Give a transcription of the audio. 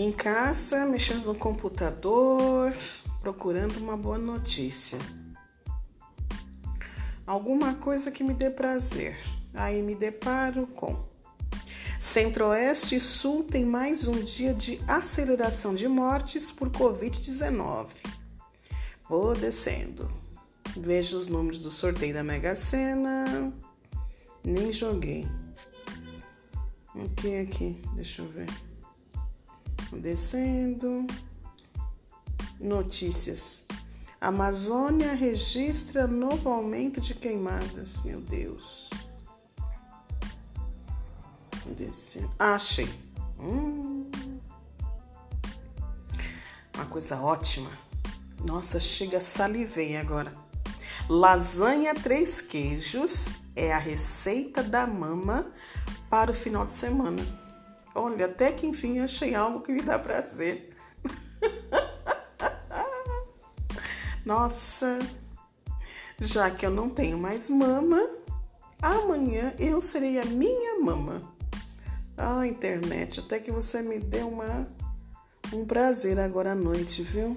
Em casa, mexendo no computador, procurando uma boa notícia. Alguma coisa que me dê prazer. Aí me deparo com Centro-Oeste e Sul tem mais um dia de aceleração de mortes por Covid-19. Vou descendo. Vejo os números do sorteio da Mega Sena. Nem joguei. O que aqui? Deixa eu ver. Descendo. Notícias. Amazônia registra novo aumento de queimadas. Meu Deus. Descendo. Ah, achei. Hum. Uma coisa ótima. Nossa, chega, salivei agora. Lasanha três queijos é a receita da mama para o final de semana. Olha, até que enfim achei algo que me dá prazer. Nossa, já que eu não tenho mais mama, amanhã eu serei a minha mama. Ah, internet, até que você me deu uma, um prazer agora à noite, viu?